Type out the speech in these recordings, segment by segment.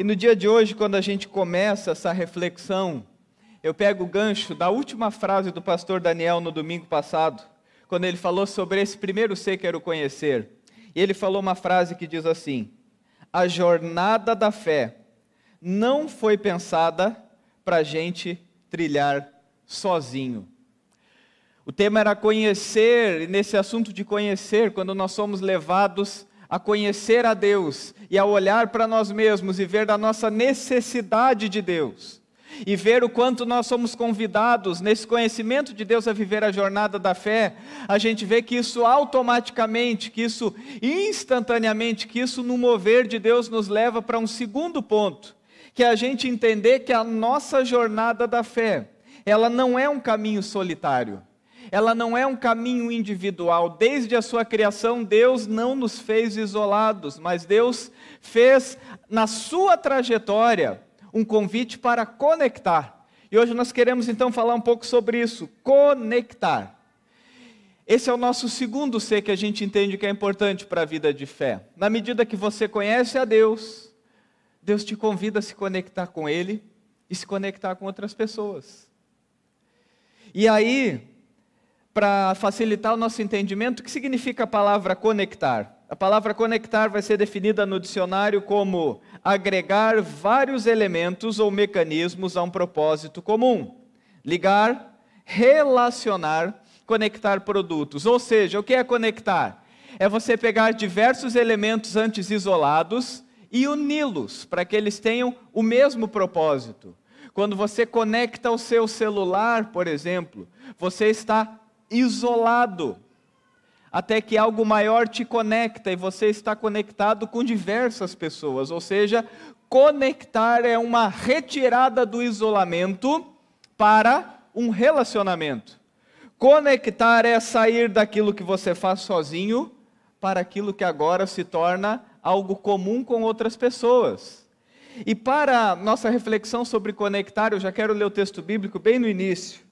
E no dia de hoje, quando a gente começa essa reflexão, eu pego o gancho da última frase do pastor Daniel no domingo passado, quando ele falou sobre esse primeiro ser quero conhecer. E ele falou uma frase que diz assim: A jornada da fé não foi pensada para a gente trilhar sozinho. O tema era conhecer, e nesse assunto de conhecer, quando nós somos levados a conhecer a Deus e a olhar para nós mesmos e ver a nossa necessidade de Deus, e ver o quanto nós somos convidados nesse conhecimento de Deus a viver a jornada da fé, a gente vê que isso automaticamente, que isso instantaneamente, que isso no mover de Deus nos leva para um segundo ponto, que é a gente entender que a nossa jornada da fé, ela não é um caminho solitário ela não é um caminho individual. Desde a sua criação, Deus não nos fez isolados, mas Deus fez na sua trajetória um convite para conectar. E hoje nós queremos então falar um pouco sobre isso, conectar. Esse é o nosso segundo ser que a gente entende que é importante para a vida de fé. Na medida que você conhece a Deus, Deus te convida a se conectar com Ele e se conectar com outras pessoas. E aí, para facilitar o nosso entendimento, o que significa a palavra conectar? A palavra conectar vai ser definida no dicionário como agregar vários elementos ou mecanismos a um propósito comum. Ligar, relacionar, conectar produtos. Ou seja, o que é conectar? É você pegar diversos elementos antes isolados e uni-los para que eles tenham o mesmo propósito. Quando você conecta o seu celular, por exemplo, você está isolado, até que algo maior te conecta e você está conectado com diversas pessoas. Ou seja, conectar é uma retirada do isolamento para um relacionamento. Conectar é sair daquilo que você faz sozinho para aquilo que agora se torna algo comum com outras pessoas. E para nossa reflexão sobre conectar, eu já quero ler o texto bíblico bem no início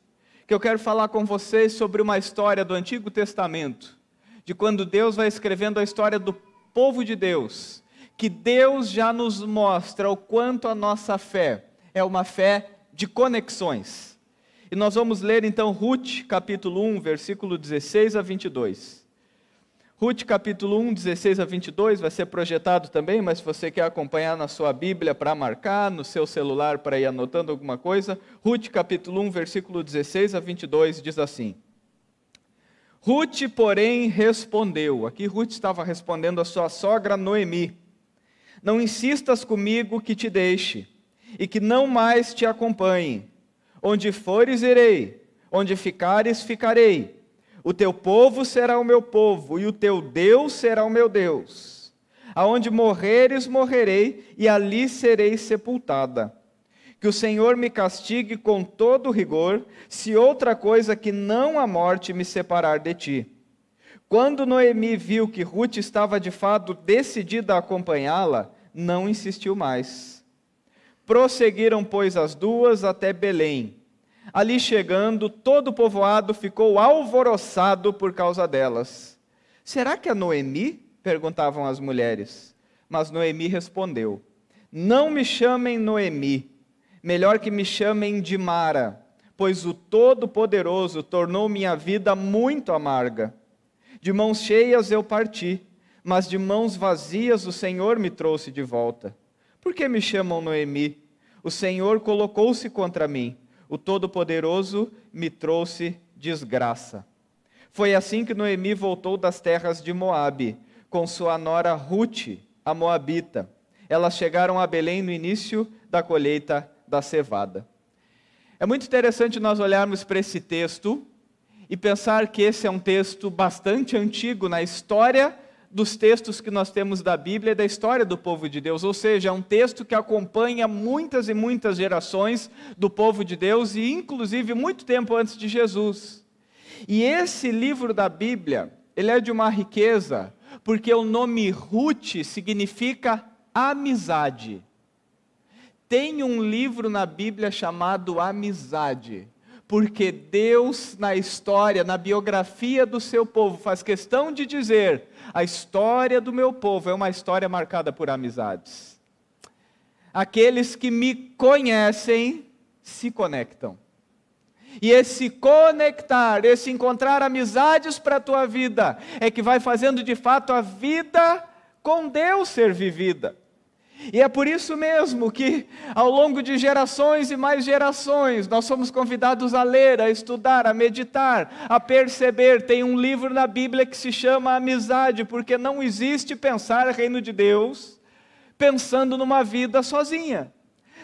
que eu quero falar com vocês sobre uma história do Antigo Testamento, de quando Deus vai escrevendo a história do povo de Deus, que Deus já nos mostra o quanto a nossa fé é uma fé de conexões. E nós vamos ler então Ruth, capítulo 1, versículo 16 a 22. Ruth capítulo 1, 16 a 22 vai ser projetado também, mas se você quer acompanhar na sua Bíblia para marcar, no seu celular para ir anotando alguma coisa, Ruth capítulo 1, versículo 16 a 22 diz assim: Ruth, porém, respondeu. Aqui Ruth estava respondendo a sua sogra Noemi: Não insistas comigo que te deixe e que não mais te acompanhe. Onde fores, irei, onde ficares, ficarei o teu povo será o meu povo, e o teu Deus será o meu Deus. Aonde morreres, morrerei, e ali serei sepultada. Que o Senhor me castigue com todo rigor, se outra coisa que não a morte me separar de ti. Quando Noemi viu que Ruth estava de fato decidida a acompanhá-la, não insistiu mais. Prosseguiram, pois, as duas até Belém Ali chegando, todo o povoado ficou alvoroçado por causa delas. Será que é Noemi? perguntavam as mulheres. Mas Noemi respondeu: Não me chamem Noemi, melhor que me chamem de Mara, pois o Todo-Poderoso tornou minha vida muito amarga. De mãos cheias eu parti, mas de mãos vazias o Senhor me trouxe de volta. Por que me chamam Noemi? O Senhor colocou-se contra mim o Todo-Poderoso me trouxe desgraça. Foi assim que Noemi voltou das terras de Moabe, com sua nora Ruth, a moabita. Elas chegaram a Belém no início da colheita da cevada. É muito interessante nós olharmos para esse texto e pensar que esse é um texto bastante antigo na história dos textos que nós temos da Bíblia e da história do povo de Deus, ou seja, é um texto que acompanha muitas e muitas gerações do povo de Deus e inclusive muito tempo antes de Jesus. E esse livro da Bíblia, ele é de uma riqueza, porque o nome Ruth significa amizade. Tem um livro na Bíblia chamado Amizade porque Deus, na história, na biografia do seu povo, faz questão de dizer: a história do meu povo é uma história marcada por amizades. aqueles que me conhecem se conectam. E esse conectar, esse encontrar amizades para a tua vida, é que vai fazendo de fato a vida com Deus ser vivida. E é por isso mesmo que, ao longo de gerações e mais gerações, nós somos convidados a ler, a estudar, a meditar, a perceber. Tem um livro na Bíblia que se chama Amizade, porque não existe pensar reino de Deus pensando numa vida sozinha.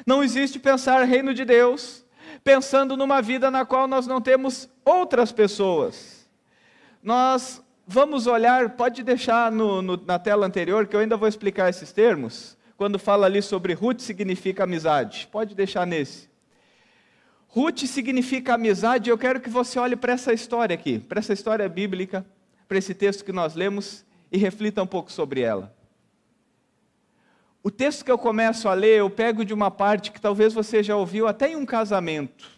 Não existe pensar reino de Deus pensando numa vida na qual nós não temos outras pessoas. Nós vamos olhar, pode deixar no, no, na tela anterior, que eu ainda vou explicar esses termos quando fala ali sobre Ruth significa amizade. Pode deixar nesse. Ruth significa amizade, eu quero que você olhe para essa história aqui, para essa história bíblica, para esse texto que nós lemos e reflita um pouco sobre ela. O texto que eu começo a ler, eu pego de uma parte que talvez você já ouviu até em um casamento.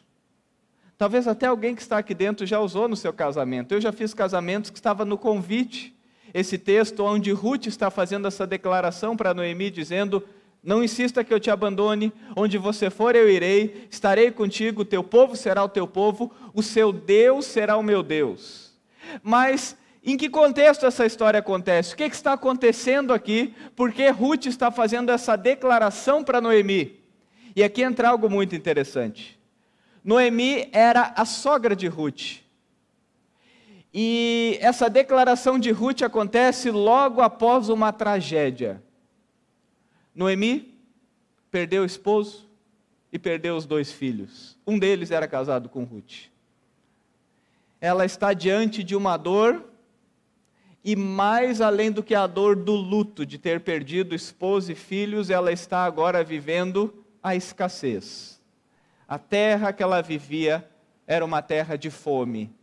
Talvez até alguém que está aqui dentro já usou no seu casamento. Eu já fiz casamentos que estava no convite esse texto onde Ruth está fazendo essa declaração para Noemi, dizendo: Não insista que eu te abandone, onde você for eu irei, estarei contigo, teu povo será o teu povo, o seu Deus será o meu Deus. Mas em que contexto essa história acontece? O que, que está acontecendo aqui? Por que Ruth está fazendo essa declaração para Noemi? E aqui entra algo muito interessante. Noemi era a sogra de Ruth. E essa declaração de Ruth acontece logo após uma tragédia. Noemi perdeu o esposo e perdeu os dois filhos. Um deles era casado com Ruth. Ela está diante de uma dor, e mais além do que a dor do luto de ter perdido esposo e filhos, ela está agora vivendo a escassez. A terra que ela vivia era uma terra de fome,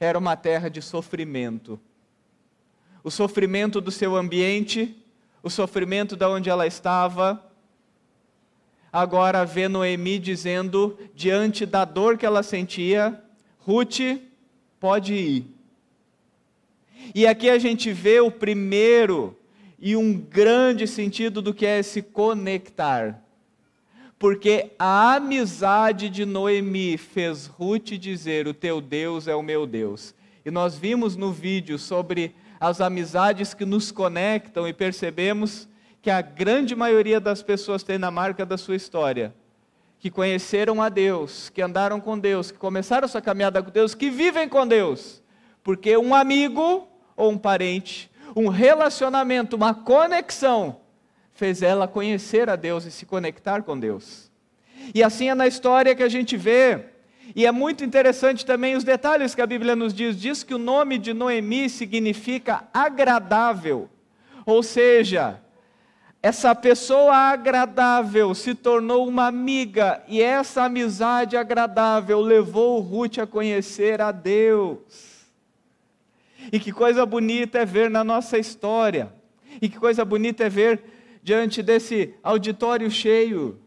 era uma terra de sofrimento. O sofrimento do seu ambiente, o sofrimento da onde ela estava. Agora vê Noemi dizendo, diante da dor que ela sentia, Ruth, pode ir. E aqui a gente vê o primeiro e um grande sentido do que é se conectar porque a amizade de Noemi fez Ruth dizer: O teu Deus é o meu Deus. E nós vimos no vídeo sobre as amizades que nos conectam e percebemos que a grande maioria das pessoas tem na marca da sua história, que conheceram a Deus, que andaram com Deus, que começaram sua caminhada com Deus, que vivem com Deus, porque um amigo ou um parente, um relacionamento, uma conexão fez ela conhecer a Deus e se conectar com Deus. E assim é na história que a gente vê, e é muito interessante também os detalhes que a Bíblia nos diz. Diz que o nome de Noemi significa agradável, ou seja, essa pessoa agradável se tornou uma amiga, e essa amizade agradável levou Ruth a conhecer a Deus. E que coisa bonita é ver na nossa história, e que coisa bonita é ver diante desse auditório cheio,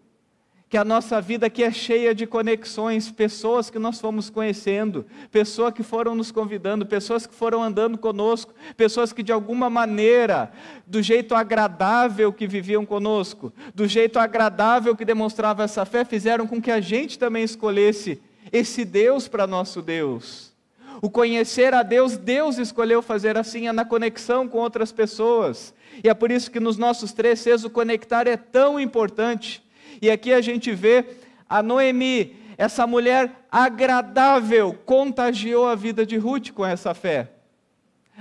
que a nossa vida aqui é cheia de conexões, pessoas que nós fomos conhecendo, pessoas que foram nos convidando, pessoas que foram andando conosco, pessoas que de alguma maneira, do jeito agradável que viviam conosco, do jeito agradável que demonstrava essa fé, fizeram com que a gente também escolhesse esse Deus para nosso Deus. O conhecer a Deus, Deus escolheu fazer assim, é na conexão com outras pessoas. E é por isso que nos nossos três Cs o conectar é tão importante. E aqui a gente vê a Noemi, essa mulher agradável, contagiou a vida de Ruth com essa fé.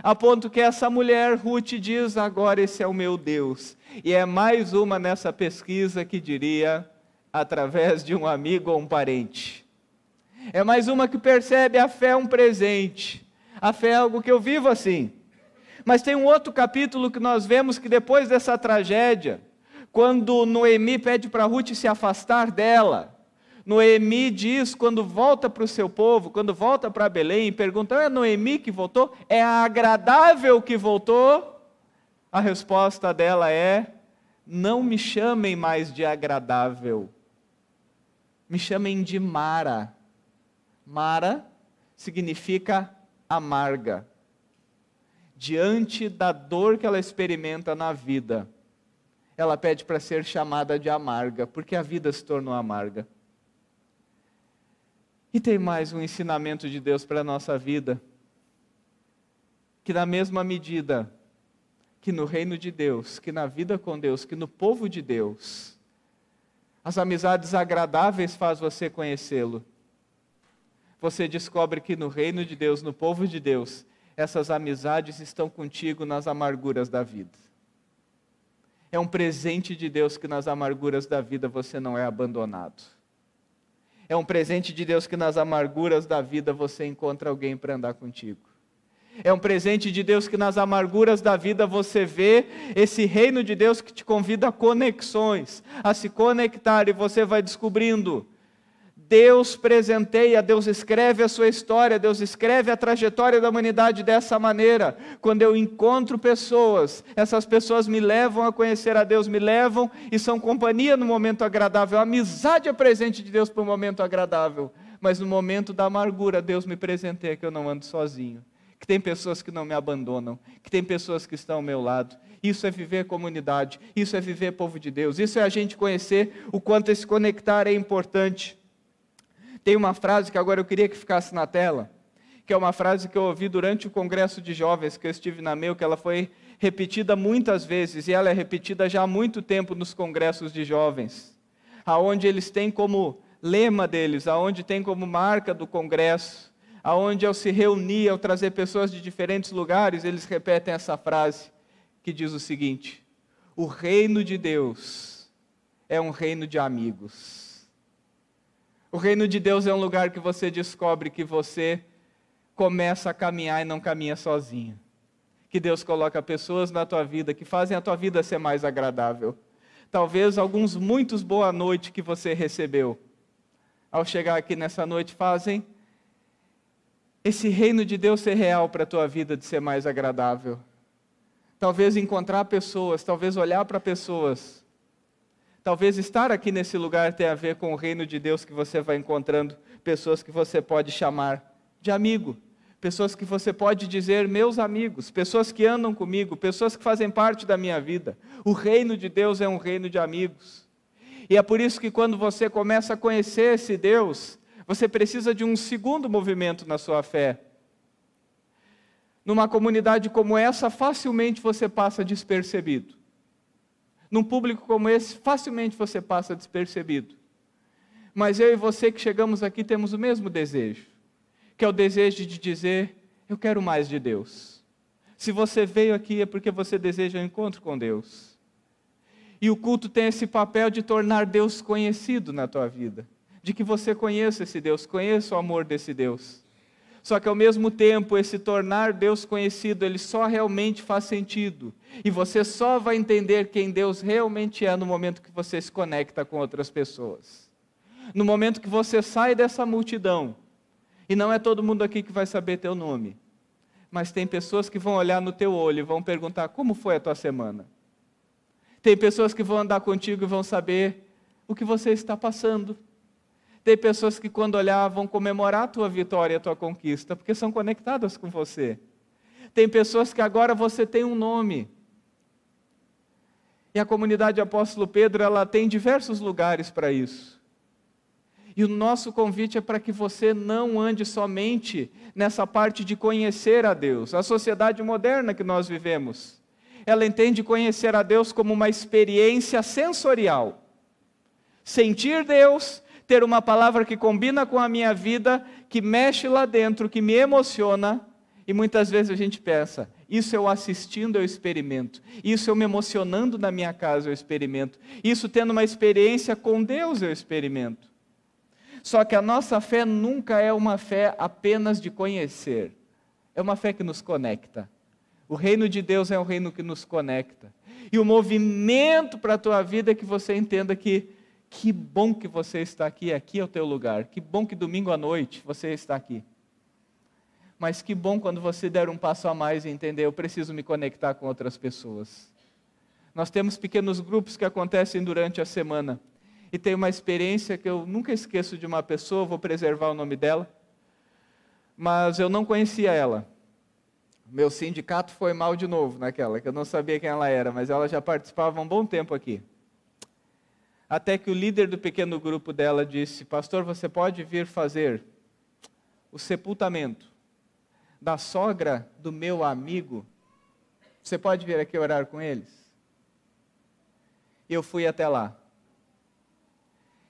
A ponto que essa mulher, Ruth, diz: Agora esse é o meu Deus. E é mais uma nessa pesquisa que diria, através de um amigo ou um parente. É mais uma que percebe a fé é um presente. A fé é algo que eu vivo assim. Mas tem um outro capítulo que nós vemos que depois dessa tragédia, quando Noemi pede para Ruth se afastar dela, Noemi diz, quando volta para o seu povo, quando volta para Belém, pergunta: é Noemi que voltou? É a agradável que voltou? A resposta dela é: não me chamem mais de agradável, me chamem de Mara. Mara significa amarga diante da dor que ela experimenta na vida, ela pede para ser chamada de amarga, porque a vida se tornou amarga. E tem mais um ensinamento de Deus para a nossa vida, que na mesma medida que no reino de Deus, que na vida com Deus, que no povo de Deus, as amizades agradáveis faz você conhecê-lo. Você descobre que no reino de Deus, no povo de Deus, essas amizades estão contigo nas amarguras da vida. É um presente de Deus que nas amarguras da vida você não é abandonado. É um presente de Deus que nas amarguras da vida você encontra alguém para andar contigo. É um presente de Deus que nas amarguras da vida você vê esse reino de Deus que te convida a conexões, a se conectar e você vai descobrindo Deus presenteia, Deus escreve a sua história, Deus escreve a trajetória da humanidade dessa maneira. Quando eu encontro pessoas, essas pessoas me levam a conhecer a Deus, me levam e são companhia no momento agradável. A amizade é presente de Deus para o momento agradável, mas no momento da amargura, Deus me presenteia que eu não ando sozinho. Que tem pessoas que não me abandonam, que tem pessoas que estão ao meu lado. Isso é viver comunidade, isso é viver povo de Deus, isso é a gente conhecer o quanto esse conectar é importante. Tem uma frase que agora eu queria que ficasse na tela, que é uma frase que eu ouvi durante o congresso de jovens que eu estive na meu, que ela foi repetida muitas vezes e ela é repetida já há muito tempo nos congressos de jovens, aonde eles têm como lema deles, aonde tem como marca do congresso, aonde ao se reunir, ao trazer pessoas de diferentes lugares, eles repetem essa frase que diz o seguinte: O reino de Deus é um reino de amigos. O reino de Deus é um lugar que você descobre que você começa a caminhar e não caminha sozinho. Que Deus coloca pessoas na tua vida que fazem a tua vida ser mais agradável. Talvez alguns muitos boa noite que você recebeu. Ao chegar aqui nessa noite fazem esse reino de Deus ser real para a tua vida, de ser mais agradável. Talvez encontrar pessoas, talvez olhar para pessoas Talvez estar aqui nesse lugar tenha a ver com o reino de Deus que você vai encontrando, pessoas que você pode chamar de amigo, pessoas que você pode dizer meus amigos, pessoas que andam comigo, pessoas que fazem parte da minha vida. O reino de Deus é um reino de amigos. E é por isso que quando você começa a conhecer esse Deus, você precisa de um segundo movimento na sua fé. Numa comunidade como essa, facilmente você passa despercebido num público como esse, facilmente você passa despercebido. Mas eu e você que chegamos aqui temos o mesmo desejo, que é o desejo de dizer: Eu quero mais de Deus. Se você veio aqui é porque você deseja um encontro com Deus. E o culto tem esse papel de tornar Deus conhecido na tua vida, de que você conheça esse Deus, conheça o amor desse Deus. Só que ao mesmo tempo, esse tornar Deus conhecido, ele só realmente faz sentido. E você só vai entender quem Deus realmente é no momento que você se conecta com outras pessoas. No momento que você sai dessa multidão, e não é todo mundo aqui que vai saber teu nome, mas tem pessoas que vão olhar no teu olho e vão perguntar: como foi a tua semana? Tem pessoas que vão andar contigo e vão saber o que você está passando tem pessoas que, quando olhar, vão comemorar a tua vitória, a tua conquista, porque são conectadas com você. Tem pessoas que agora você tem um nome. E a comunidade Apóstolo Pedro, ela tem diversos lugares para isso. E o nosso convite é para que você não ande somente nessa parte de conhecer a Deus. A sociedade moderna que nós vivemos, ela entende conhecer a Deus como uma experiência sensorial. Sentir Deus ter uma palavra que combina com a minha vida, que mexe lá dentro, que me emociona. E muitas vezes a gente pensa, isso eu assistindo eu experimento, isso eu me emocionando na minha casa eu experimento, isso tendo uma experiência com Deus eu experimento. Só que a nossa fé nunca é uma fé apenas de conhecer, é uma fé que nos conecta. O reino de Deus é um reino que nos conecta. E o movimento para a tua vida é que você entenda que que bom que você está aqui, aqui é o teu lugar. Que bom que domingo à noite você está aqui. Mas que bom quando você der um passo a mais e entender, eu preciso me conectar com outras pessoas. Nós temos pequenos grupos que acontecem durante a semana. E tem uma experiência que eu nunca esqueço de uma pessoa, vou preservar o nome dela. Mas eu não conhecia ela. Meu sindicato foi mal de novo naquela, que eu não sabia quem ela era, mas ela já participava há um bom tempo aqui. Até que o líder do pequeno grupo dela disse: Pastor, você pode vir fazer o sepultamento da sogra do meu amigo? Você pode vir aqui orar com eles? Eu fui até lá.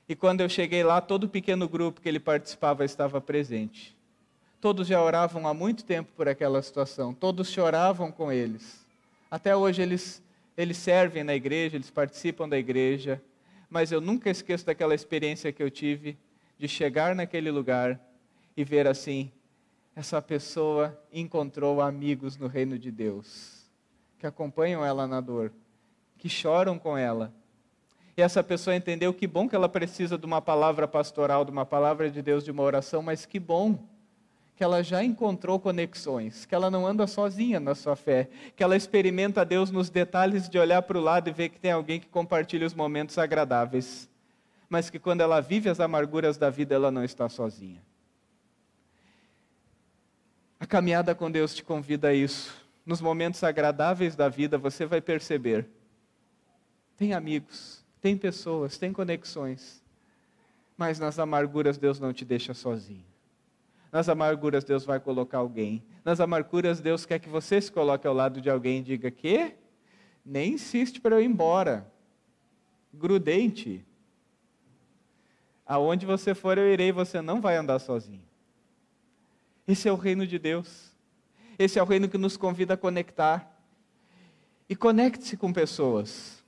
E quando eu cheguei lá, todo o pequeno grupo que ele participava estava presente. Todos já oravam há muito tempo por aquela situação, todos choravam com eles. Até hoje eles, eles servem na igreja, eles participam da igreja, mas eu nunca esqueço daquela experiência que eu tive de chegar naquele lugar e ver assim: essa pessoa encontrou amigos no reino de Deus, que acompanham ela na dor, que choram com ela. E essa pessoa entendeu que bom que ela precisa de uma palavra pastoral, de uma palavra de Deus, de uma oração, mas que bom que ela já encontrou conexões, que ela não anda sozinha na sua fé, que ela experimenta Deus nos detalhes de olhar para o lado e ver que tem alguém que compartilha os momentos agradáveis, mas que quando ela vive as amarguras da vida, ela não está sozinha. A caminhada com Deus te convida a isso. Nos momentos agradáveis da vida, você vai perceber: tem amigos, tem pessoas, tem conexões, mas nas amarguras Deus não te deixa sozinho. Nas amarguras, Deus vai colocar alguém. Nas amarguras, Deus quer que você se coloque ao lado de alguém e diga: que? Nem insiste para eu ir embora. Grudente. Aonde você for, eu irei, você não vai andar sozinho. Esse é o reino de Deus. Esse é o reino que nos convida a conectar. E conecte-se com pessoas.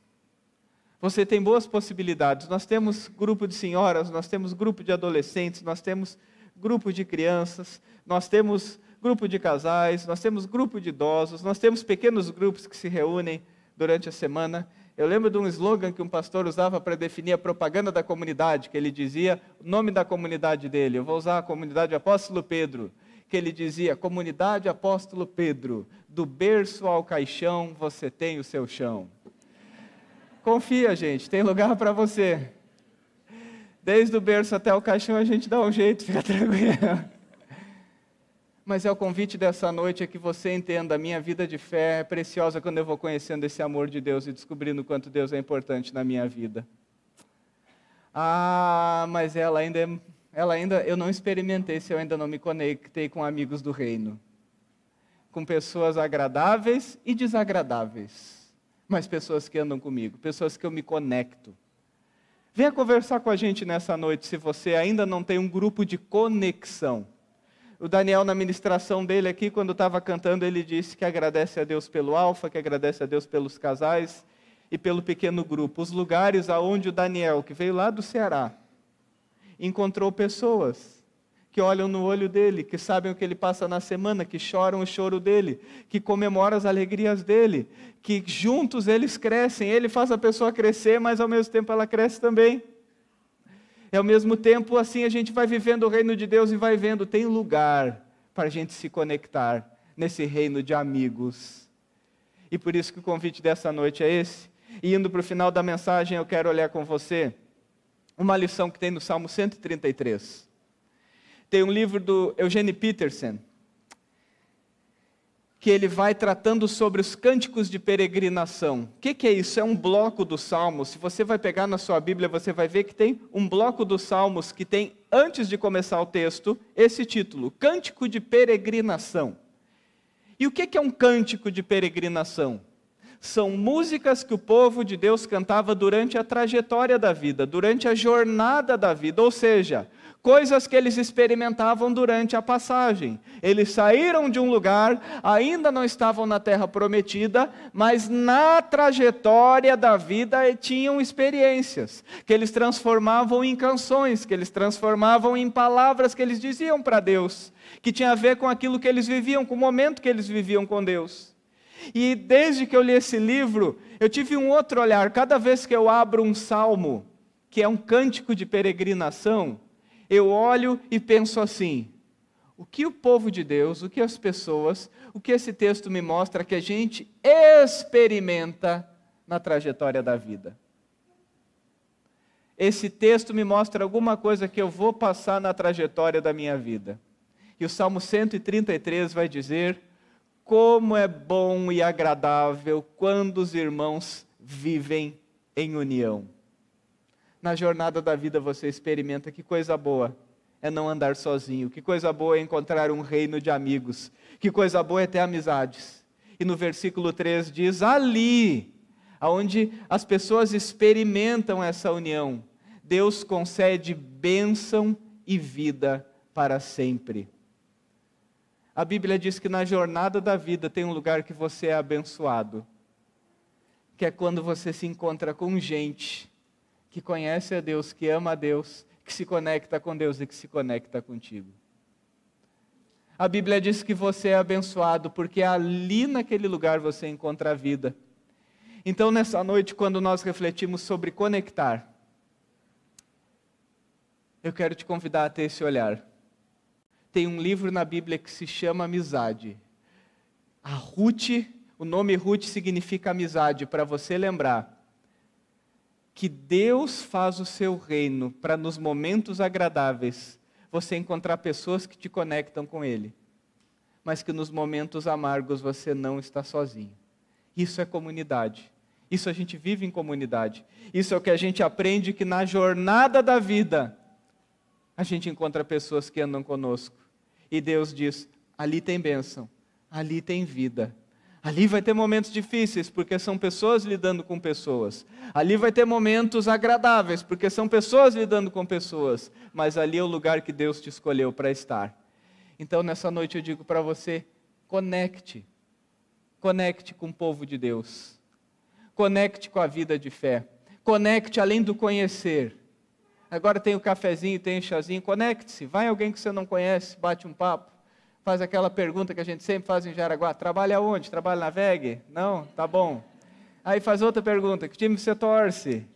Você tem boas possibilidades. Nós temos grupo de senhoras, nós temos grupo de adolescentes, nós temos grupo de crianças, nós temos grupo de casais, nós temos grupo de idosos, nós temos pequenos grupos que se reúnem durante a semana. Eu lembro de um slogan que um pastor usava para definir a propaganda da comunidade, que ele dizia o nome da comunidade dele. Eu vou usar a comunidade Apóstolo Pedro, que ele dizia: Comunidade Apóstolo Pedro, do berço ao caixão você tem o seu chão. Confia, gente, tem lugar para você. Desde o berço até o caixão a gente dá um jeito, fica tranquilo. Mas é o convite dessa noite é que você entenda, a minha vida de fé é preciosa quando eu vou conhecendo esse amor de Deus e descobrindo quanto Deus é importante na minha vida. Ah, mas ela ainda, é, ela ainda, eu não experimentei se eu ainda não me conectei com amigos do reino, com pessoas agradáveis e desagradáveis, mas pessoas que andam comigo, pessoas que eu me conecto. Venha conversar com a gente nessa noite se você ainda não tem um grupo de conexão. O Daniel, na ministração dele aqui, quando estava cantando, ele disse que agradece a Deus pelo Alfa, que agradece a Deus pelos casais e pelo pequeno grupo. Os lugares aonde o Daniel, que veio lá do Ceará, encontrou pessoas que olham no olho dele, que sabem o que ele passa na semana, que choram o choro dele, que comemoram as alegrias dele, que juntos eles crescem. Ele faz a pessoa crescer, mas ao mesmo tempo ela cresce também. E ao mesmo tempo, assim a gente vai vivendo o reino de Deus e vai vendo, tem lugar para a gente se conectar nesse reino de amigos. E por isso que o convite dessa noite é esse. E indo para o final da mensagem, eu quero olhar com você uma lição que tem no Salmo 133. Tem um livro do Eugene Peterson, que ele vai tratando sobre os cânticos de peregrinação. O que, que, é isso? É um bloco dos Salmos. Se você vai pegar na sua Bíblia, você vai ver que tem um bloco dos Salmos que tem, antes de começar o texto, esse título: Cântico de Peregrinação. E o que, que é um cântico de peregrinação? São músicas que o povo de Deus cantava durante a trajetória da vida, durante a jornada da vida, ou seja, coisas que eles experimentavam durante a passagem. Eles saíram de um lugar, ainda não estavam na terra prometida, mas na trajetória da vida tinham experiências que eles transformavam em canções, que eles transformavam em palavras que eles diziam para Deus, que tinha a ver com aquilo que eles viviam, com o momento que eles viviam com Deus. E desde que eu li esse livro, eu tive um outro olhar. Cada vez que eu abro um salmo, que é um cântico de peregrinação, eu olho e penso assim: o que o povo de Deus, o que as pessoas, o que esse texto me mostra que a gente experimenta na trajetória da vida. Esse texto me mostra alguma coisa que eu vou passar na trajetória da minha vida. E o Salmo 133 vai dizer como é bom e agradável quando os irmãos vivem em união. Na jornada da vida você experimenta que coisa boa é não andar sozinho, que coisa boa é encontrar um reino de amigos, que coisa boa é ter amizades. E no versículo 3 diz: ali, onde as pessoas experimentam essa união, Deus concede bênção e vida para sempre. A Bíblia diz que na jornada da vida tem um lugar que você é abençoado, que é quando você se encontra com gente que conhece a Deus, que ama a Deus, que se conecta com Deus e que se conecta contigo. A Bíblia diz que você é abençoado porque ali naquele lugar você encontra a vida. Então, nessa noite, quando nós refletimos sobre conectar, eu quero te convidar a ter esse olhar tem um livro na Bíblia que se chama Amizade. A Ruth, o nome Ruth significa amizade, para você lembrar que Deus faz o seu reino para nos momentos agradáveis você encontrar pessoas que te conectam com Ele, mas que nos momentos amargos você não está sozinho. Isso é comunidade. Isso a gente vive em comunidade. Isso é o que a gente aprende que na jornada da vida a gente encontra pessoas que andam conosco e Deus diz: ali tem bênção, ali tem vida. Ali vai ter momentos difíceis, porque são pessoas lidando com pessoas. Ali vai ter momentos agradáveis, porque são pessoas lidando com pessoas. Mas ali é o lugar que Deus te escolheu para estar. Então, nessa noite eu digo para você: conecte. Conecte com o povo de Deus. Conecte com a vida de fé. Conecte além do conhecer Agora tem o cafezinho, tem o chazinho, conecte-se. Vai alguém que você não conhece, bate um papo. Faz aquela pergunta que a gente sempre faz em Jaraguá: trabalha onde? Trabalha na VEG? Não? Tá bom. Aí faz outra pergunta: que time você torce?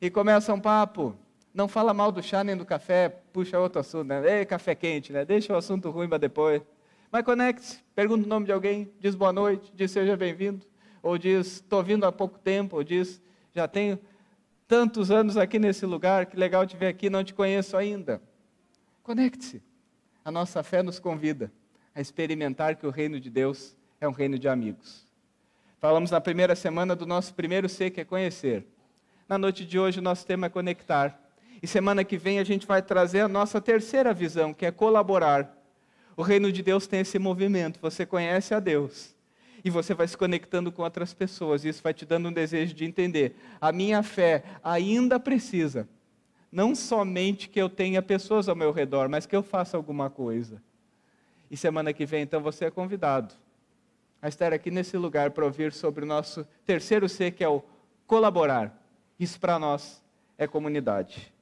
E começa um papo. Não fala mal do chá nem do café, puxa outro assunto, né? Ei, café quente, né? Deixa o assunto ruim para depois. Mas conecte-se, pergunta o nome de alguém, diz boa noite, diz seja bem-vindo, ou diz estou vindo há pouco tempo, ou diz já tenho tantos anos aqui nesse lugar, que legal te ver aqui, não te conheço ainda. Conecte-se. A nossa fé nos convida a experimentar que o reino de Deus é um reino de amigos. Falamos na primeira semana do nosso primeiro ser, que é conhecer. Na noite de hoje, o nosso tema é conectar. E semana que vem a gente vai trazer a nossa terceira visão, que é colaborar. O reino de Deus tem esse movimento. Você conhece a Deus, e você vai se conectando com outras pessoas. Isso vai te dando um desejo de entender. A minha fé ainda precisa, não somente que eu tenha pessoas ao meu redor, mas que eu faça alguma coisa. E semana que vem, então, você é convidado a estar aqui nesse lugar para ouvir sobre o nosso terceiro C, que é o colaborar. Isso para nós é comunidade.